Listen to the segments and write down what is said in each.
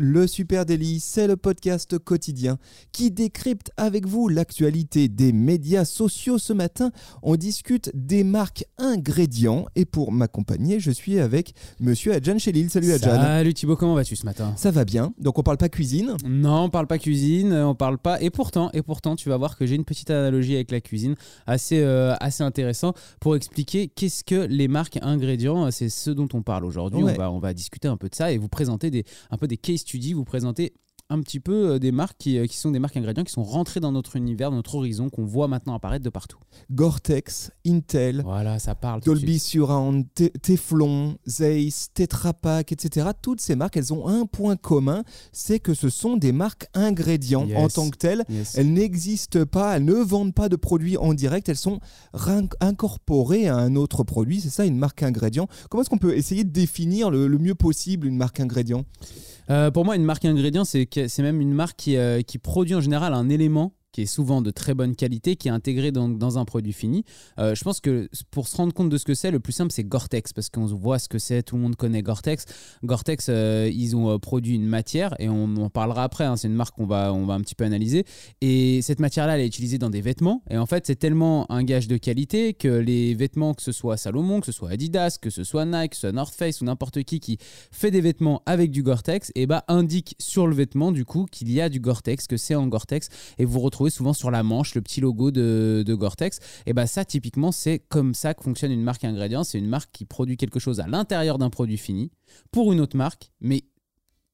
Le Super Daily, c'est le podcast quotidien qui décrypte avec vous l'actualité des médias sociaux. Ce matin, on discute des marques ingrédients et pour m'accompagner, je suis avec monsieur Adjan Chelil. Salut Adjan. Salut Thibaut, comment vas-tu ce matin? Ça va bien, donc on parle pas cuisine? Non, on parle pas cuisine, on parle pas. Et pourtant, et pourtant, tu vas voir que j'ai une petite analogie avec la cuisine assez, euh, assez intéressant pour expliquer qu'est-ce que les marques ingrédients. C'est ce dont on parle aujourd'hui. Ouais. On, va, on va discuter un peu de ça et vous présenter des, un peu des case vous présenter un petit peu euh, des marques qui, euh, qui sont des marques ingrédients qui sont rentrées dans notre univers, dans notre horizon, qu'on voit maintenant apparaître de partout. Gore-Tex, Intel, Voilà, ça parle. Dolby. Surround, Te- Teflon, Zeiss, Tetra Pak, etc. Toutes ces marques, elles ont un point commun, c'est que ce sont des marques ingrédients Yes. en tant que telles. Yes. Elles n'existent pas, elles ne vendent pas de produits en direct, elles sont incorporées à un autre produit. C'est ça une marque ingrédient. Comment est-ce qu'on peut essayer de définir le, le mieux possible une marque ingrédient Euh, pour moi, une marque ingrédient, c'est même une marque qui, euh, qui produit en général un élément qui est souvent de très bonne qualité, qui est intégré dans, un produit fini. Euh, je pense que pour se rendre compte de ce que c'est, le plus simple, c'est Gore-Tex, parce qu'on voit ce que c'est, tout le monde connaît Gore-Tex. Gore-Tex, euh, ils ont euh, produit une matière, et on en parlera après, hein, c'est une marque qu'on va, on va un petit peu analyser. Et cette matière-là, elle est utilisée dans des vêtements, et en fait, c'est tellement un gage de qualité que les vêtements, que ce soit Salomon, que ce soit Adidas, que ce soit Nike, que ce soit North Face ou n'importe qui qui fait des vêtements avec du Gore-Tex, et bah indique sur le vêtement du coup qu'il y a du Gore-Tex, que c'est en Gore-Tex, et vous retrouvez souvent sur la manche le petit logo de, de Gore-Tex. Et bah ça typiquement c'est comme ça que fonctionne une marque ingrédient, c'est une marque qui produit quelque chose à l'intérieur d'un produit fini pour une autre marque, mais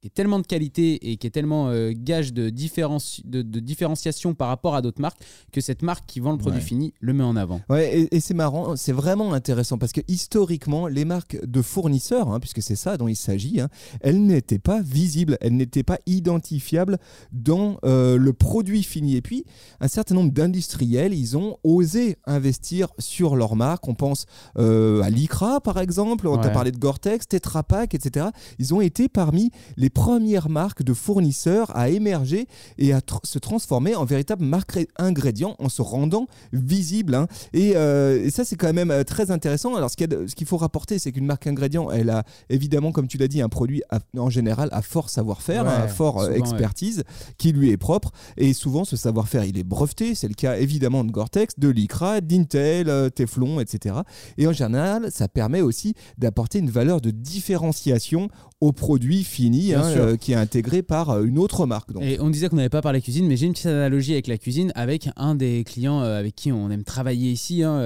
qui est tellement de qualité et qui est tellement euh, gage de, différenci- de, de différenciation par rapport à d'autres marques que cette marque qui vend le produit Ouais. fini le met en avant. Ouais, et, et c'est marrant, c'est vraiment intéressant parce que historiquement, les marques de fournisseurs, hein, puisque c'est ça dont il s'agit, hein, elles n'étaient pas visibles, elles n'étaient pas identifiables dans euh, le produit fini. Et puis, un certain nombre d'industriels, ils ont osé investir sur leur marque. On pense euh, à Lycra, par exemple, on t'a Ouais. parlé de Gore-Tex, Tetra Pak, etc. Ils ont été parmi les premières marques de fournisseurs à émerger et à tr- se transformer en véritable marque ingrédient en se rendant visible. hein. Et, euh, et ça, c'est quand même euh, très intéressant. Alors, ce qu'il faut rapporter, c'est qu'une marque ingrédient, elle a évidemment, comme tu l'as dit, un produit à- en général à fort savoir-faire, Ouais, à fort euh, ouais. expertise qui lui est propre. Et souvent, ce savoir-faire, il est breveté. C'est le cas évidemment de Gore-Tex, de Lycra, d'Intel, Teflon, etc. Et en général, ça permet aussi d'apporter une valeur de différenciation au produit fini Bien hein, euh, qui est intégré par euh, une autre marque. Donc. Et on disait qu'on n'avait pas parlé cuisine, mais j'ai une petite analogie avec la cuisine, avec un des clients euh, avec qui on aime travailler ici, hein,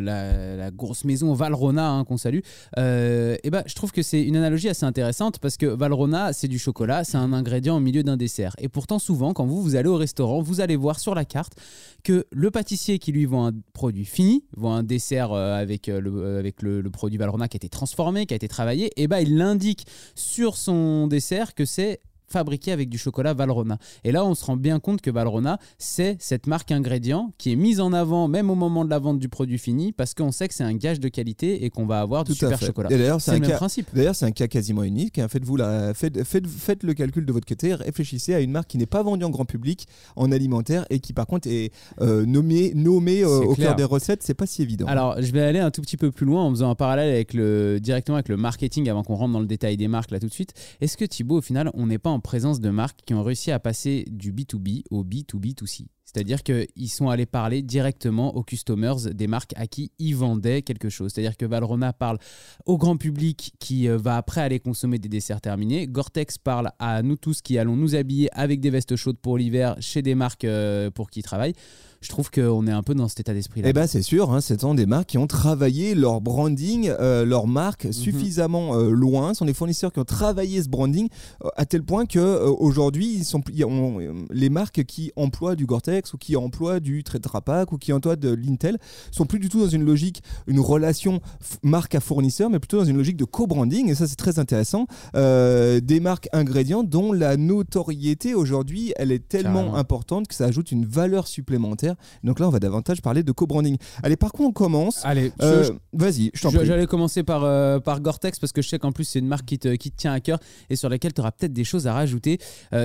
la, la grosse maison Valrona hein, qu'on salue. Euh, et ben, je trouve que c'est une analogie assez intéressante parce que Valrona, c'est du chocolat, c'est un ingrédient au milieu d'un dessert. Et pourtant, souvent, quand vous, vous allez au restaurant, vous allez voir sur la carte que le pâtissier qui lui vend un produit fini, vend un dessert avec, le, avec le, le produit Valrhona qui a été transformé, qui a été travaillé, et ben il l'indique sur son dessert que c'est fabriqué avec du chocolat Valrhona. Et là, on se rend bien compte que Valrhona, c'est cette marque ingrédient qui est mise en avant même au moment de la vente du produit fini parce qu'on sait que c'est un gage de qualité et qu'on va avoir du Tout super chocolat. Et d'ailleurs, c'est C'est un le même cas. principe. D'ailleurs, c'est un cas quasiment unique. hein. Faites-vous la, faites, faites, faites le calcul de votre côté. Réfléchissez à une marque qui n'est pas vendue en grand public en alimentaire et qui, par contre, est euh, nommée, nommée euh, au clair. cœur des recettes. C'est pas si évident. Alors, je vais aller un tout petit peu plus loin en faisant un parallèle avec le, directement avec le marketing avant qu'on rentre dans le détail des marques là tout de suite. Est-ce que Thibaut, au final, on n'est pas en présence de marques qui ont réussi à passer du B2B au B2B2C c'est-à-dire qu'ils sont allés parler directement aux customers des marques à qui ils vendaient quelque chose. C'est-à-dire que Valrhona parle au grand public qui euh, va après aller consommer des desserts terminés. Gore-Tex parle à nous tous qui allons nous habiller avec des vestes chaudes pour l'hiver chez des marques euh, pour qui ils travaillent. Je trouve qu'on est un peu dans cet état d'esprit-là. Eh ben c'est sûr, hein, ce sont des marques qui ont travaillé leur branding, euh, leur marque Mhm. suffisamment euh, loin. Ce sont des fournisseurs qui ont travaillé ce branding euh, à tel point que aujourd'hui, ils sont, les marques qui emploient du Gore-Tex Ou qui emploient du Tetra Pak ou qui emploient de l'Intel sont plus du tout dans une logique, une relation marque à fournisseur, mais plutôt dans une logique de co-branding. Et ça, c'est très intéressant. Euh, des marques ingrédients dont la notoriété aujourd'hui, elle est tellement Carrément. importante que ça ajoute une valeur supplémentaire. Donc là, on va davantage parler de co-branding. Allez, par contre, on commence? Allez, Euh, Vas-y, je t'en prie. J'allais commencer par, euh, par Gore-Tex parce que je sais qu'en plus c'est une marque qui te, qui te tient à cœur et sur laquelle tu auras peut-être des choses à rajouter.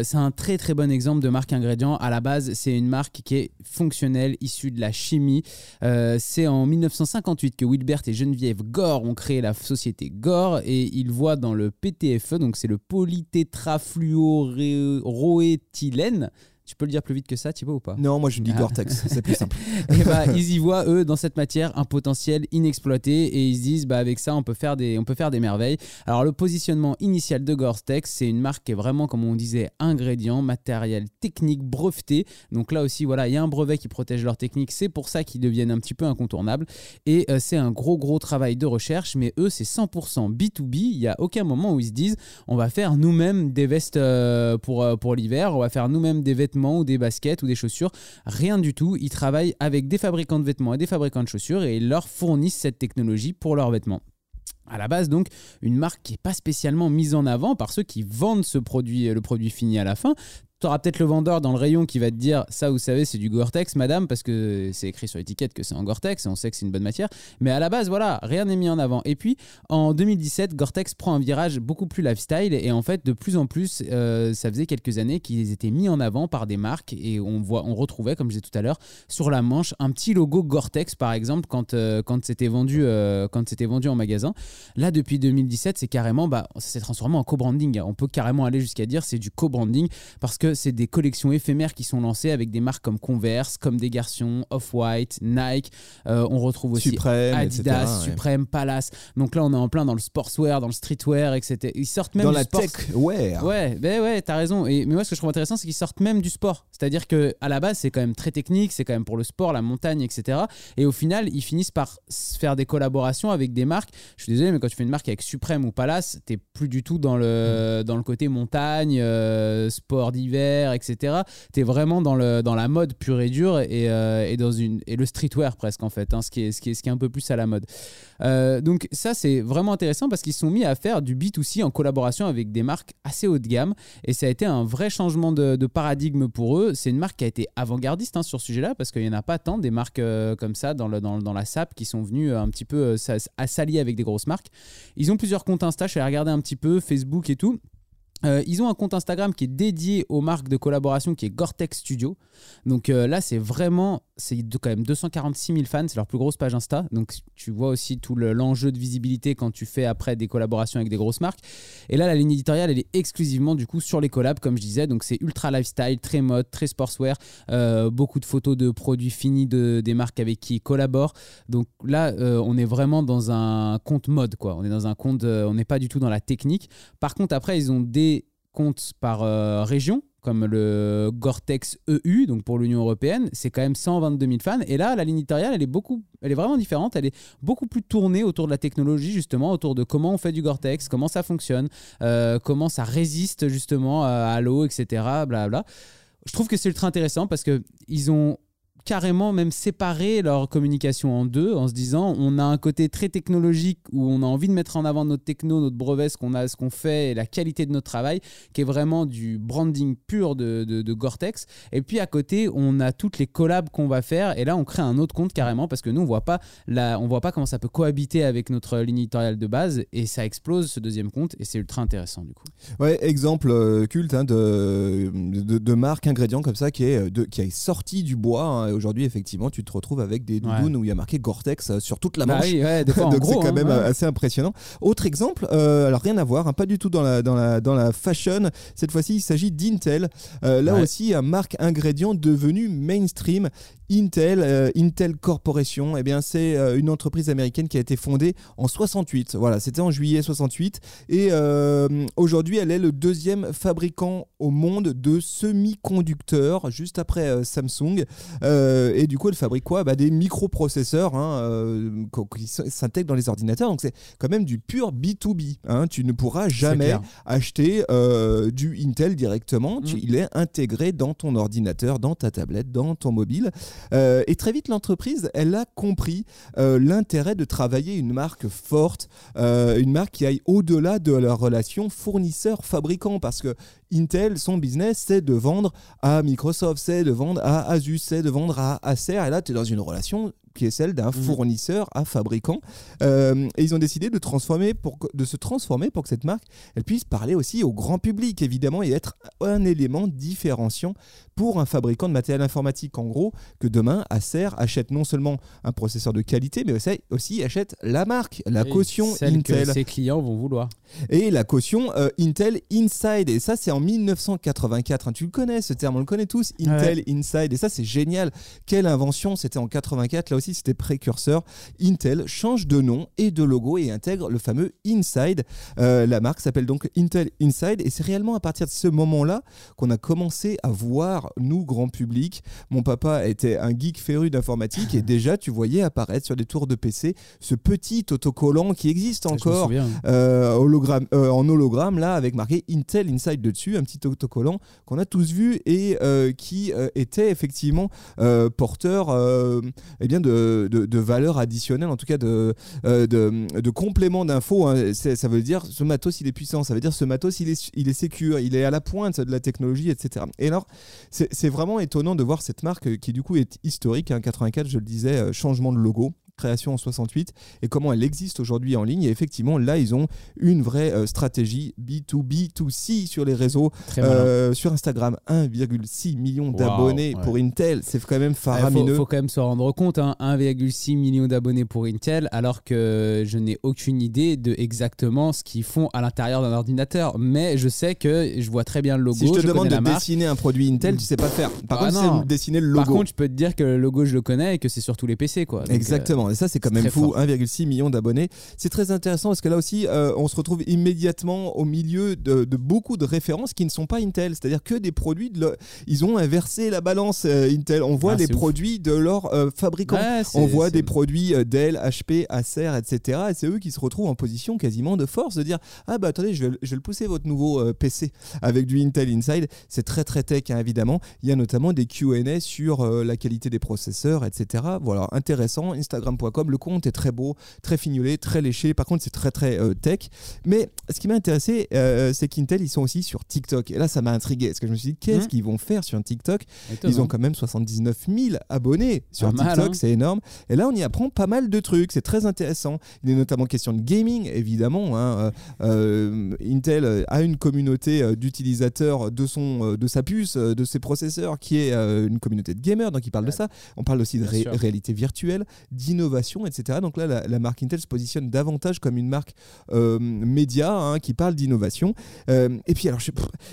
C'est un très très bon exemple de marque ingrédient. À la base, c'est une marque qui est fonctionnelle, issue de la chimie. Euh, c'est en 1958 que Wilbert et Geneviève Gore ont créé la société Gore et ils voient dans le PTFE, donc c'est le polytétrafluoroéthylène. Tu peux le dire plus vite que ça, Thibaut, ou pas? Non, moi je dis Ah. Gore-Tex, c'est plus simple. et bah, ils y voient eux dans cette matière un potentiel inexploité et ils se disent bah avec ça on peut faire des on peut faire des merveilles. Alors le positionnement initial de Gore-Tex, c'est une marque qui est vraiment comme on disait ingrédient, matériel technique breveté. Donc là aussi voilà, il y a un brevet qui protège leur technique, c'est pour ça qu'ils deviennent un petit peu incontournables et euh, c'est un gros gros travail de recherche mais eux c'est 100% B2B, il y a aucun moment où ils se disent on va faire nous-mêmes des vestes euh, pour euh, pour l'hiver, on va faire nous-mêmes des vêtements ou des baskets ou des chaussures Rien du tout. Ils travaillent avec des fabricants de vêtements et des fabricants de chaussures et ils leur fournissent cette technologie pour leurs vêtements. À la base, donc, une marque qui n'est pas spécialement mise en avant par ceux qui vendent ce produit, le produit fini à la fin. Tu auras peut-être le vendeur dans le rayon qui va te dire ça, vous savez, c'est du Gore-Tex, madame, parce que c'est écrit sur l'étiquette que c'est en Gore-Tex et on sait que c'est une bonne matière. Mais à la base, voilà, rien n'est mis en avant. Et puis, en 2017, Gore-Tex prend un virage beaucoup plus lifestyle et en fait, de plus en plus, euh, ça faisait quelques années qu'ils étaient mis en avant par des marques et on, voit, on retrouvait, comme je disais tout à l'heure, sur la manche un petit logo Gore-Tex, par exemple, quand, euh, quand c'était vendu, euh, vendu en magasin. Là, depuis 2017, c'est carrément, bah, ça s'est transformé en co-branding. On peut carrément aller jusqu'à dire c'est du co-branding parce que c'est des collections éphémères qui sont lancées avec des marques comme Converse, comme des garçons, Off-White, Nike. Euh, on retrouve aussi Adidas, etc., ouais. Supreme, Palace. Donc là, on est en plein dans le sportswear, dans le streetwear, etc. Ils sortent même Dans du la sport- tech, ouais. Ben ouais, t'as raison. Et, mais moi, ce que je trouve intéressant, c'est qu'ils sortent même du sport. C'est-à-dire que à la base, c'est quand même très technique, c'est quand même pour le sport, la montagne, etc. Et au final, ils finissent par faire des collaborations avec des marques. Je suis désolé, mais quand tu fais une marque avec Suprême ou Palace, t'es plus du tout dans le, dans le côté montagne, euh, sport d'hiver, etc. T'es vraiment dans, le, dans la mode pure et dure et, euh, et, dans une, et le streetwear presque, en fait, hein, ce, qui est, ce, qui est, ce qui est un peu plus à la mode. Euh, donc ça, c'est vraiment intéressant parce qu'ils sont mis à faire du B2C en collaboration avec des marques assez haut de gamme et ça a été un vrai changement de, de paradigme pour eux. C'est une marque qui a été avant-gardiste hein, sur ce sujet-là parce qu'il n'y en a pas tant des marques euh, comme ça dans, le, dans, dans la SAP qui sont venues un petit peu à s'allier avec des grosses marques. Ils ont plusieurs comptes Insta, je suis allé regarder un petit peu, Facebook et tout. Euh, ils ont un compte Instagram qui est dédié aux marques de collaboration qui est Gore-Tex Studio. Donc euh, là, c'est vraiment, c'est quand même 246 000 fans, c'est leur plus grosse page Insta. Donc tu vois aussi tout le- l'enjeu de visibilité quand tu fais après des collaborations avec des grosses marques. Et là, la ligne éditoriale, elle est exclusivement du coup sur les collabs, comme je disais. Donc c'est ultra lifestyle, très mode, très sportswear, euh, beaucoup de photos de produits finis de, des marques avec qui ils collaborent. Donc là, on est vraiment dans un compte mode, quoi. On est dans un compte, on n'est pas du tout dans la technique. Par contre, après, ils ont des comptes par euh, région, comme le Gore-Tex EU, donc pour l'Union européenne, c'est quand même 122 000 fans. Et là, la ligne éditoriale, elle est beaucoup, elle est vraiment différente. Elle est beaucoup plus tournée autour de la technologie, justement, autour de comment on fait du Gore-Tex, comment ça fonctionne, euh, comment ça résiste justement à, à l'eau, etc. Blablabla. Je trouve que c'est ultra intéressant parce que ils ont carrément même séparé leur communication en deux en se disant on a un côté très technologique où on a envie de mettre en avant notre techno, notre brevet, ce qu'on a, ce qu'on fait et la qualité de notre travail qui est vraiment du branding pur de, de, Gore-Tex et puis à côté on a toutes les collabs qu'on va faire et là on crée un autre compte carrément parce que nous on voit pas la, on voit pas comment ça peut cohabiter avec notre ligne éditoriale de base et ça explose ce deuxième compte et c'est ultra intéressant du coup Ouais, exemple euh, culte hein, de, de, de marque ingrédient comme ça qui est, euh, de, qui est sorti du bois. hein. Aujourd'hui, effectivement, tu te retrouves avec des doudounes où il y a marqué Gore-Tex euh, sur toute la Bah manche. oui, ouais, des fois en Donc c'est quand hein, même ouais. euh, assez impressionnant. Autre exemple, euh, alors rien à voir, hein, pas du tout dans la, dans la, dans la fashion. Cette fois-ci, il s'agit d'Intel. Euh, là aussi, un marque ingrédient devenu mainstream Intel, euh, Intel Corporation, eh bien c'est une entreprise américaine qui a été fondée en 68. Voilà, c'était en juillet 68 et aujourd'hui elle est le deuxième fabricant au monde de semi-conducteurs, juste après Samsung. Euh, et du coup elle fabrique quoi Bah, Des microprocesseurs hein, euh, qui s'intègrent dans les ordinateurs. Donc c'est quand même du pur B2B. hein. Tu ne pourras jamais acheter euh, du Intel directement. Tu- Mm. il est intégré dans ton ordinateur, dans ta tablette, dans ton mobile. Euh, et très vite, l'entreprise, elle a compris euh, l'intérêt de travailler une marque forte, euh, une marque qui aille au-delà de la relation fournisseur-fabricant. Parce que Intel, son business, c'est de vendre à Microsoft, c'est de vendre à Asus, c'est de vendre à Acer. Et là, tu es dans une relation qui est celle d'un fournisseur à fabricant. Euh, et ils ont décidé de, transformer pour, que- de se transformer pour que cette marque elle puisse parler aussi au grand public, évidemment, et être un élément différenciant pour un fabricant de matériel informatique. En gros, que demain, Acer achète non seulement un processeur de qualité, mais aussi, achète la marque, la Et caution celle que Intel ses clients vont vouloir. et la caution euh, Intel Inside. Et ça, c'est en 1984. hein. Tu le connais, ce terme, on le connaît tous, Intel Inside. Et ça, c'est génial. Quelle invention C'était en 84. Là aussi, c'était précurseur. Intel change de nom et de logo et intègre le fameux Inside. Euh, la marque s'appelle donc Intel Inside. Et c'est réellement à partir de ce moment-là qu'on a commencé à voir, nous, grand public. Mon papa était un geek féru d'informatique et déjà, tu voyais apparaître sur des tours de PC ce petit autocollant qui existe encore euh, hologramme, euh, en hologramme là avec marqué Intel Inside dessus, un petit autocollant qu'on a tous vu et qui était effectivement porteur eh bien de, de, valeur additionnelle, en tout cas de, euh, de, complément d'infos. hein. Ça veut dire ce matos il est puissant, ça veut dire ce matos il est, il est sécure, il est à la pointe de la technologie, etc. Et alors c'est c'est vraiment étonnant de voir cette marque euh, qui du coup est historique, hein, 84 je le disais, euh, changement de logo création en 68 et comment elle existe aujourd'hui en ligne et effectivement là ils ont une vraie euh, stratégie B2B2C sur les réseaux. Euh, sur Instagram 1,6 million d'abonnés ouais. pour Intel c'est quand même Il faut, faramineux faut quand même se rendre compte, hein, 1,6 million d'abonnés pour Intel, alors que je n'ai aucune idée de exactement ce qu'ils font à l'intérieur d'un ordinateur. Mais je sais que je vois très bien le logo. si je te demande de dessiner un produit Intel tu sais pas faire par Ah contre non. dessiner le logo Par contre, je peux te dire que le logo, je le connais et que c'est sur tous les PC. Quoi. Donc, euh, Exactement, et ça c'est quand même fou, fort. 1,6 million d'abonnés. C'est très intéressant parce que là aussi, euh, on se retrouve immédiatement au milieu de, de beaucoup de références qui ne sont pas Intel, c'est-à-dire que des produits, de le- ils ont inversé la balance euh, Intel. On voit Ah, les ouf. produits de leurs euh, fabricants. ouais, On voit des produits Dell, HP, Acer, etc. Et c'est eux qui se retrouvent en position quasiment de force de dire Ah bah attendez, je vais, je vais le pousser votre nouveau PC avec du Intel Inside. C'est très très tech hein, évidemment. Il y a notamment des QA sur la qualité des processeurs, etc. Voilà, intéressant. Instagram.com, le compte est très beau, très fignolé, très léché. Par contre, c'est très très euh, tech. Mais ce qui m'a intéressé, euh, c'est qu'Intel, ils sont aussi sur TikTok. Et là, ça m'a intrigué parce que je me suis dit Qu'est-ce Mhm. qu'ils vont faire sur TikTok? Étonnant. ils ont quand même 79 000 abonnés sur Pas TikTok, hein. c'est énorme. Et là, on y apprend pas mal de trucs, c'est très intéressant. Il est notamment question de gaming, évidemment. hein. Euh, Intel a une communauté d'utilisateurs de, son, de sa puce, de ses processeurs, qui est une communauté de gamers, donc il parle de ça. On parle aussi de ré- réalité virtuelle, d'innovation, etc. Donc là, la, la marque Intel se positionne davantage comme une marque euh, média hein, qui parle d'innovation. Euh, et puis, alors, je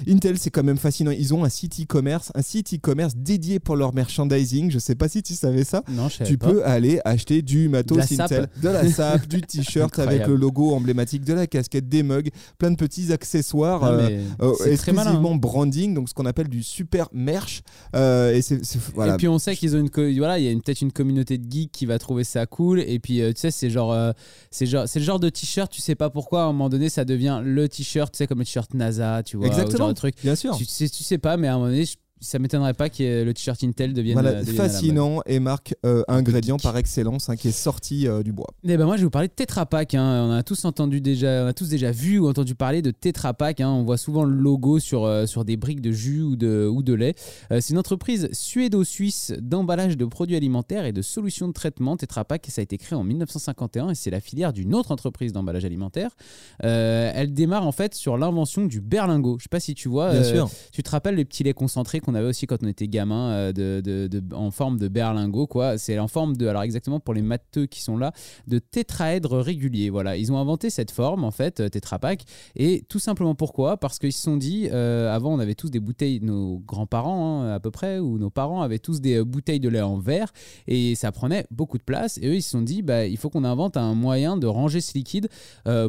Intel, c'est quand même fascinant. Ils ont un site e-commerce, un site e-commerce dédié pour leur merchandising. Je sais pas si tu savais ça. Non, je savais Tu pas. peux aller acheter du matos De la sape. Intel, de la sape, du t-shirt avec le logo emblématique, de la casquette, des mugs, plein de petits accessoires. Euh, euh, malin. exclusivement hein. branding, donc ce qu'on appelle du super merch. Et c'est- voilà. Et puis on sait qu'ils ont une voilà, il y a peut-être une communauté de geeks qui va trouver ça cool. Et puis euh, tu sais, c'est genre, euh, c'est genre, c'est le genre de t-shirt, tu sais pas pourquoi à un moment donné ça devient le t-shirt, tu sais comme le t-shirt NASA, tu vois, ou Exactement. genre de truc. Bien sûr. Tu sais, tu sais pas, mais à un moment donné, je- ça m'étonnerait pas que le t-shirt Intel devienne, Voilà, euh, devienne fascinant et marque euh, ingrédient par excellence hein, qui est sorti euh, du bois. Eh ben moi, je vais vous parler de Tetra Pak. hein. On a tous entendu déjà, on a tous déjà vu ou entendu parler de Tetra Pak. hein. On voit souvent le logo sur, euh, sur des briques de jus ou de, ou de lait. C'est une entreprise suédo-suisse d'emballage de produits alimentaires et de solutions de traitement. Tetra Pak, ça a été créé en 1951 et c'est la filière d'une autre entreprise d'emballage alimentaire. Elle démarre en fait sur l'invention du berlingot. Je sais pas si tu vois. Bien sûr. Tu te rappelles les petits laits concentrés qu'on avait aussi quand on était gamin, euh, de, en forme de berlingot, quoi. C'est en forme de, alors exactement pour les matheux qui sont là, de tétraèdre régulier. Voilà, ils ont inventé cette forme, en fait, euh, Tetra Pak. Et tout simplement pourquoi? Parce qu'ils se sont dit, euh, avant, on avait tous des bouteilles, nos grands-parents, hein, à peu près, ou nos parents avaient tous des bouteilles de lait en verre, et ça prenait beaucoup de place. Et eux, ils se sont dit, bah, il faut qu'on invente un moyen de ranger ce liquide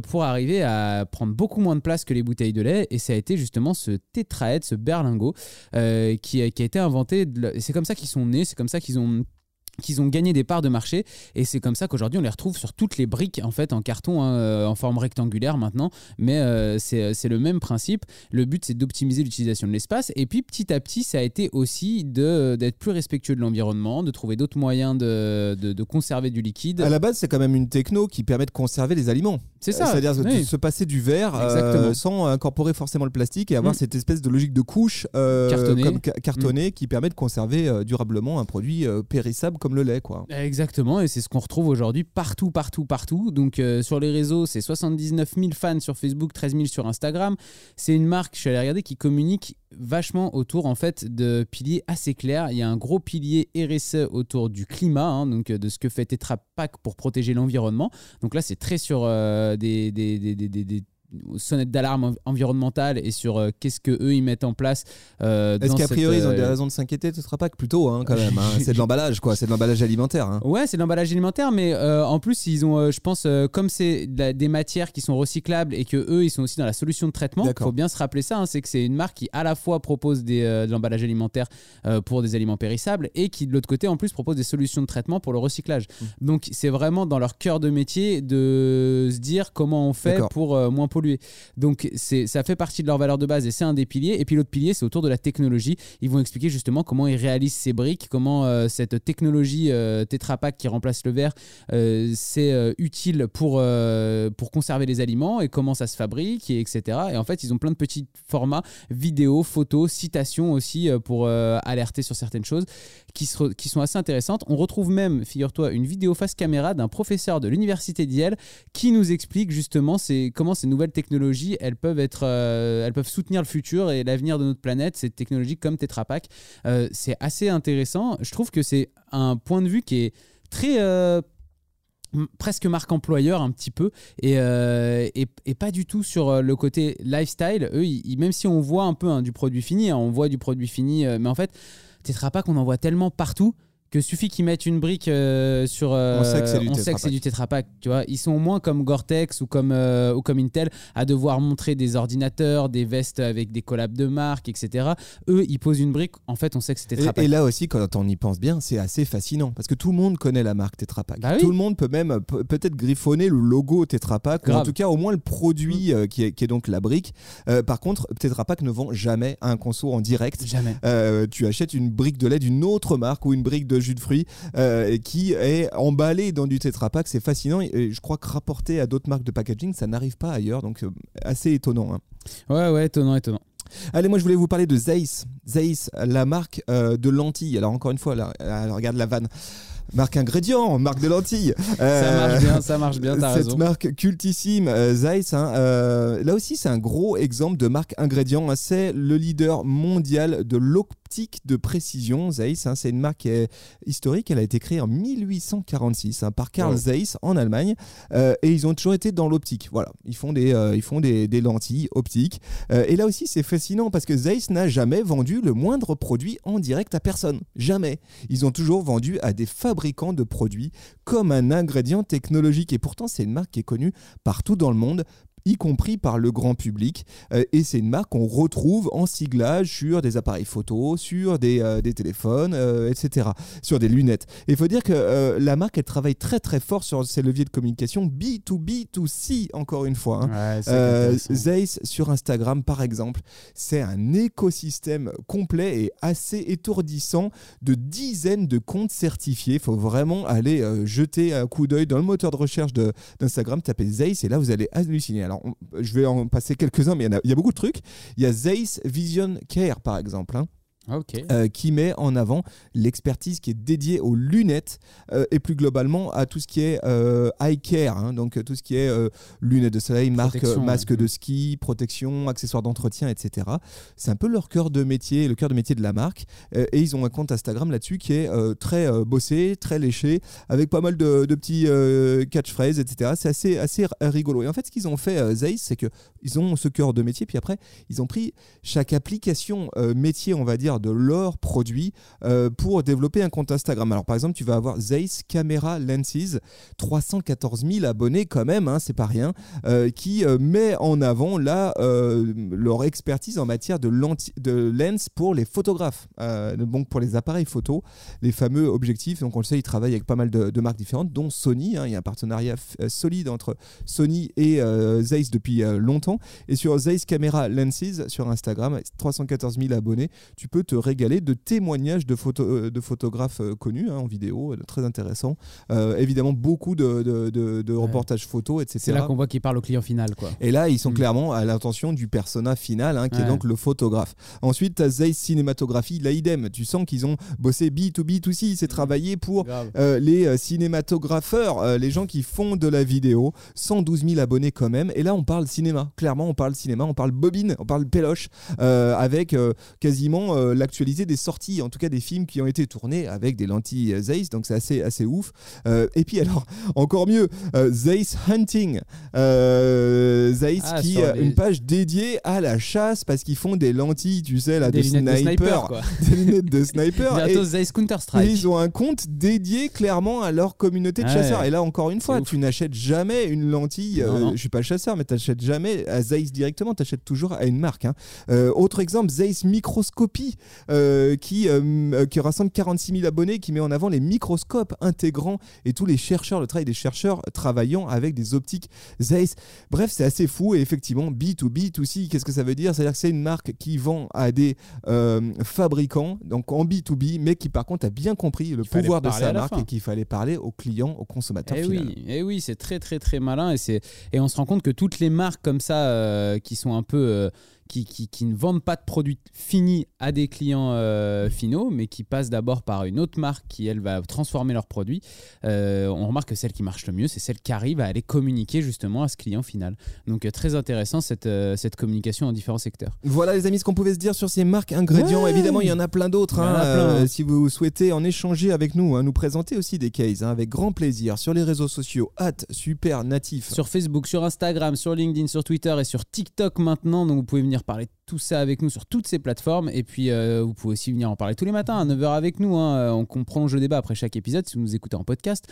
pour arriver à prendre beaucoup moins de place que les bouteilles de lait. Et ça a été justement ce tétraèdre, ce berlingot, qui, a- qui a été inventé. C'est comme ça qu'ils sont nés, c'est comme ça qu'ils ont qu'ils ont gagné des parts de marché et c'est comme ça qu'aujourd'hui on les retrouve sur toutes les briques en fait en carton hein, euh, en forme rectangulaire maintenant mais euh, c'est c'est le même principe le but c'est d'optimiser l'utilisation de l'espace et puis petit à petit ça a été aussi de d'être plus respectueux de l'environnement de trouver d'autres moyens de, de, de conserver du liquide À la base, c'est quand même une techno qui permet de conserver les aliments. c'est ça C'est-à-dire de oui. se passer du verre euh, sans incorporer forcément le plastique et avoir Mm. cette espèce de logique de couche euh, Cartonné. comme ca- cartonné qui permet de conserver euh, durablement un produit euh, périssable le lait. Quoi. Exactement, et c'est ce qu'on retrouve aujourd'hui partout, partout, partout. Donc euh, sur les réseaux, c'est 79 000 fans sur Facebook, 13 000 sur Instagram. C'est une marque, je suis allé regarder, qui communique vachement autour en fait de piliers assez clairs. Il y a un gros pilier RSE autour du climat, hein, donc euh, de ce que fait Tetra Pak pour protéger l'environnement. Donc là, c'est très sur euh, des, des, des- des sonnettes d'alarme env- environnementale et sur euh, qu'est-ce que eux ils mettent en place. euh, Est-ce qu'a priori ils ont euh, des raisons de s'inquiéter Ce sera pas que plutôt hein, quand même. hein. C'est de l'emballage quoi, c'est de l'emballage alimentaire. hein. Ouais, c'est de l'emballage alimentaire, mais euh, en plus, ils ont, euh, je pense, euh, comme c'est de des matières qui sont recyclables et que eux, ils sont aussi dans la solution de traitement. Il faut bien se rappeler ça. hein, c'est que c'est une marque qui à la fois propose des, euh, de l'emballage alimentaire euh, pour des aliments périssables et qui de l'autre côté, en plus, propose des solutions de traitement pour le recyclage. Mmh. Donc, c'est vraiment dans leur cœur de métier de se dire comment on fait pour euh, moins polluer. Donc, ça fait partie de leur valeur de base et c'est un des piliers. Et puis l'autre pilier, c'est autour de la technologie. Ils vont expliquer justement comment ils réalisent ces briques, comment euh, cette technologie euh, Tetra Pak qui remplace le verre, euh, c'est euh, utile pour, euh, pour conserver les aliments et comment ça se fabrique, et etc. Et en fait, ils ont plein de petits formats, vidéos, photos, citations aussi pour alerter sur certaines choses qui, sont assez intéressantes. On retrouve même, figure-toi, une vidéo face caméra d'un professeur de l'université d'Yale qui nous explique justement comment ces nouvelles technologies, elles peuvent, être, euh, elles peuvent soutenir le futur et l'avenir de notre planète, ces technologies comme Tetra Pak. Euh, c'est assez intéressant. Je trouve que c'est un point de vue qui est très... euh, presque marque employeur un petit peu et, et, pas du tout sur le côté lifestyle eux même si on voit un peu hein, du produit fini hein, on voit du produit fini mais en fait Tetra Pak on en voit tellement partout que suffit qu'ils mettent une brique euh, sur euh, On sait que c'est du Pak. du Tetra Pak tu vois ils sont moins comme Gore-Tex ou comme euh, ou comme Intel à devoir montrer des ordinateurs des vestes avec des collabs de marque etc eux ils posent une brique en fait on sait que c'est Tetra Et, et là aussi, quand on y pense bien, c'est assez fascinant parce que tout le monde connaît la marque Tetra Pak. Bah oui. Tout le monde peut même pe- peut-être griffonner le logo Tetra Pak ou en. Mm. tout cas au moins le produit euh, qui, est, qui est donc la brique. Par contre, Tetra Pak ne vend jamais un conso en direct. jamais tu achètes une brique de lait d'une autre marque ou une brique de jus de fruits euh, qui est emballée dans du Tetra Pak. C'est fascinant et, je crois que rapporté à d'autres marques de packaging, ça n'arrive pas ailleurs. Donc euh, assez étonnant. hein. ouais ouais étonnant étonnant Allez, moi je voulais vous parler de Zeiss. Zeiss, la marque euh, de lentilles. Alors encore une fois, là, regarde la vanne. Marque ingrédient, marque de lentilles. ça Euh, marche bien ça marche bien t'as cette raison marque cultissime, euh, Zeiss, hein, euh, là aussi c'est un gros exemple de marque ingrédient. hein. c'est le leader mondial de l'optique de précision. Zeiss, hein, c'est une marque est historique. Elle a été créée en 1846 hein, par Carl. Zeiss en Allemagne. Euh, et ils ont toujours été dans l'optique. Voilà, ils font des, ils font des, des lentilles optiques. Et là aussi c'est fascinant parce que Zeiss n'a jamais vendu le moindre produit en direct à personne. Jamais. Ils ont toujours vendu à des fabricants de produits comme un ingrédient technologique. Et pourtant, c'est une marque qui est connue partout dans le monde y compris par le grand public. Euh, et c'est une marque qu'on retrouve en siglage sur des appareils photo, sur des, euh, des téléphones, euh, etc., sur des lunettes. Et il faut dire que la marque, elle travaille très très fort sur ses leviers de communication B2B2C, encore une fois. hein. Ouais. Zeiss sur Instagram par exemple, c'est un écosystème complet et assez étourdissant de dizaines de comptes certifiés. Il faut vraiment aller euh, jeter un coup d'œil dans le moteur de recherche de- d'Instagram, taper Zeiss et là vous allez halluciner. Alors je vais en passer quelques-uns, mais il y, en a, il y a beaucoup de trucs. Il y a Zeiss Vision Care par exemple. hein. Ok. euh, qui met en avant l'expertise qui est dédiée aux lunettes euh, et plus globalement à tout ce qui est euh, eye care, hein, donc tout ce qui est euh, lunettes de soleil, marque, masque de ski, protection, accessoires d'entretien, etc. C'est un peu leur cœur de métier, le cœur de métier de la marque. Et ils ont un compte Instagram là-dessus qui est très bossé, très léché, avec pas mal de, de petits catchphrases, etc. C'est assez, assez rigolo. Et en fait, ce qu'ils ont fait, Zeiss, c'est qu'ils ont ce cœur de métier, puis après, ils ont pris chaque application métier, on va dire, de leur produit euh, pour développer un compte Instagram. Alors, par exemple, tu vas avoir Zeiss Camera Lenses, 314 000 abonnés quand même, hein, c'est pas rien, euh, qui euh, met en avant leur expertise en matière de, de lens pour les photographes, donc pour les appareils photo, les fameux objectifs. Donc, on le sait, ils travaillent avec pas mal de, marques différentes, dont Sony. hein. il y a un partenariat solide entre Sony et Zeiss depuis longtemps. Et sur Zeiss Camera Lenses sur Instagram, 314 000 abonnés, tu peux te régaler de témoignages de, photo- euh, de photographes euh, connus hein, en vidéo, euh, très intéressant. Euh, évidemment, beaucoup de, de- de- de reportages photos, etc. C'est là qu'on voit qu'il parle au client final, quoi. Et là, ils sont Mm. clairement à l'intention du persona final, hein, qui est donc le photographe. Ensuite, tu as Zeiss Cinématographie, là idem. Tu sens qu'ils ont bossé B2B2C, c'est travaillé pour euh, les cinématographeurs, euh, les gens qui font de la vidéo, 112 000 abonnés quand même. Et là, on parle cinéma. Clairement, on parle cinéma, on parle bobine, on parle péloche, avec quasiment l'actualité des sorties, en tout cas des films qui ont été tournés avec des lentilles euh, Zeiss. Donc c'est assez, assez ouf. Euh, et puis alors, encore mieux, euh, Zeiss Hunting. Euh, Zeiss Ah, qui a les- une page dédiée à la chasse parce qu'ils font des lentilles, tu sais, là, Des de sniper, quoi. des lunettes de sniper. Et- Zeiss Counter-Strike. ils ont un compte dédié clairement à leur communauté de chasseurs. Et là, encore une fois, tu n'achètes jamais une lentille. Non, euh, non. je suis pas chasseur, mais tu n'achètes jamais à Zeiss directement. Tu achètes toujours à une marque. hein. Euh, autre exemple, Zeiss Microscopie, euh, qui, euh, qui rassemble 46 000 abonnés, qui met en avant les microscopes intégrants et tous les chercheurs, le travail des chercheurs travaillant avec des optiques Zeiss. Bref, c'est assez fou. Et effectivement, B2B, 2C, qu'est-ce que ça veut dire? C'est-à-dire que c'est une marque qui vend à des euh, fabricants, donc en B2B, mais qui par contre a bien compris le Il pouvoir de sa marque et qu'il fallait parler aux clients, aux consommateurs Eh final. oui, eh oui, c'est très très très malin et et on se rend compte que toutes les marques comme ça euh, qui sont un peu qui, qui, qui ne vendent pas de produits finis à des clients euh, finaux, mais qui passent d'abord par une autre marque qui elle va transformer leurs produits. euh, on remarque que celle qui marche le mieux, c'est celle qui arrive à aller communiquer justement à ce client final. Donc euh, très intéressant cette cette communication en différents secteurs. Voilà les amis ce qu'on pouvait se dire sur ces marques ingrédients. Ouais. Évidemment il y en a plein d'autres. Hein. Euh, si vous souhaitez en échanger avec nous, hein, nous présenter aussi des cases hein, avec grand plaisir sur les réseaux sociaux at super natif. Sur Facebook, sur Instagram, sur LinkedIn, sur Twitter et sur TikTok maintenant. Donc vous pouvez venir parler de tout ça avec nous sur toutes ces plateformes. Et puis euh, vous pouvez aussi venir en parler tous les matins à 9h avec nous. hein. Euh, On, on prolonge le débat après chaque épisode si vous nous écoutez en podcast.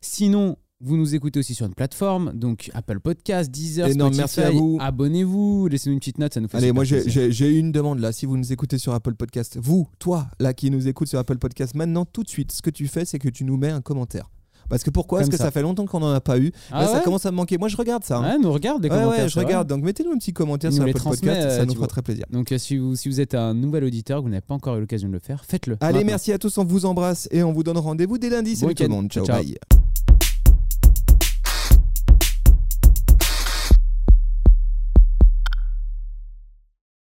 Sinon, vous nous écoutez aussi sur une plateforme, donc Apple Podcast, Deezer, Énorme Spotify. merci à vous. Abonnez-vous, laissez-nous une petite note, ça nous fait Allez, moi j'ai- une demande là. Si vous nous écoutez sur Apple Podcast, vous, toi, là qui nous écoute sur Apple Podcast, maintenant tout de suite, ce que tu fais, c'est que tu nous mets un commentaire. Parce que pourquoi Parce que ça. ça. fait longtemps qu'on n'en a pas eu. Ah Là, ça commence à me manquer. Moi, je regarde ça. hein. Ouais, nous regarde des Ouais, commentaires. ouais, je regarde. Donc, mettez-nous un petit commentaire sur transmet, Podcast. euh, ça nous fera très plaisir. Donc euh, si, vous, si vous êtes un nouvel auditeur, que vous n'avez pas encore eu l'occasion de le faire, faites-le. Allez, maintenant. merci à tous. On vous embrasse et on vous donne rendez-vous dès lundi. Bon Salut tout le monde. Ciao, Ciao. bye.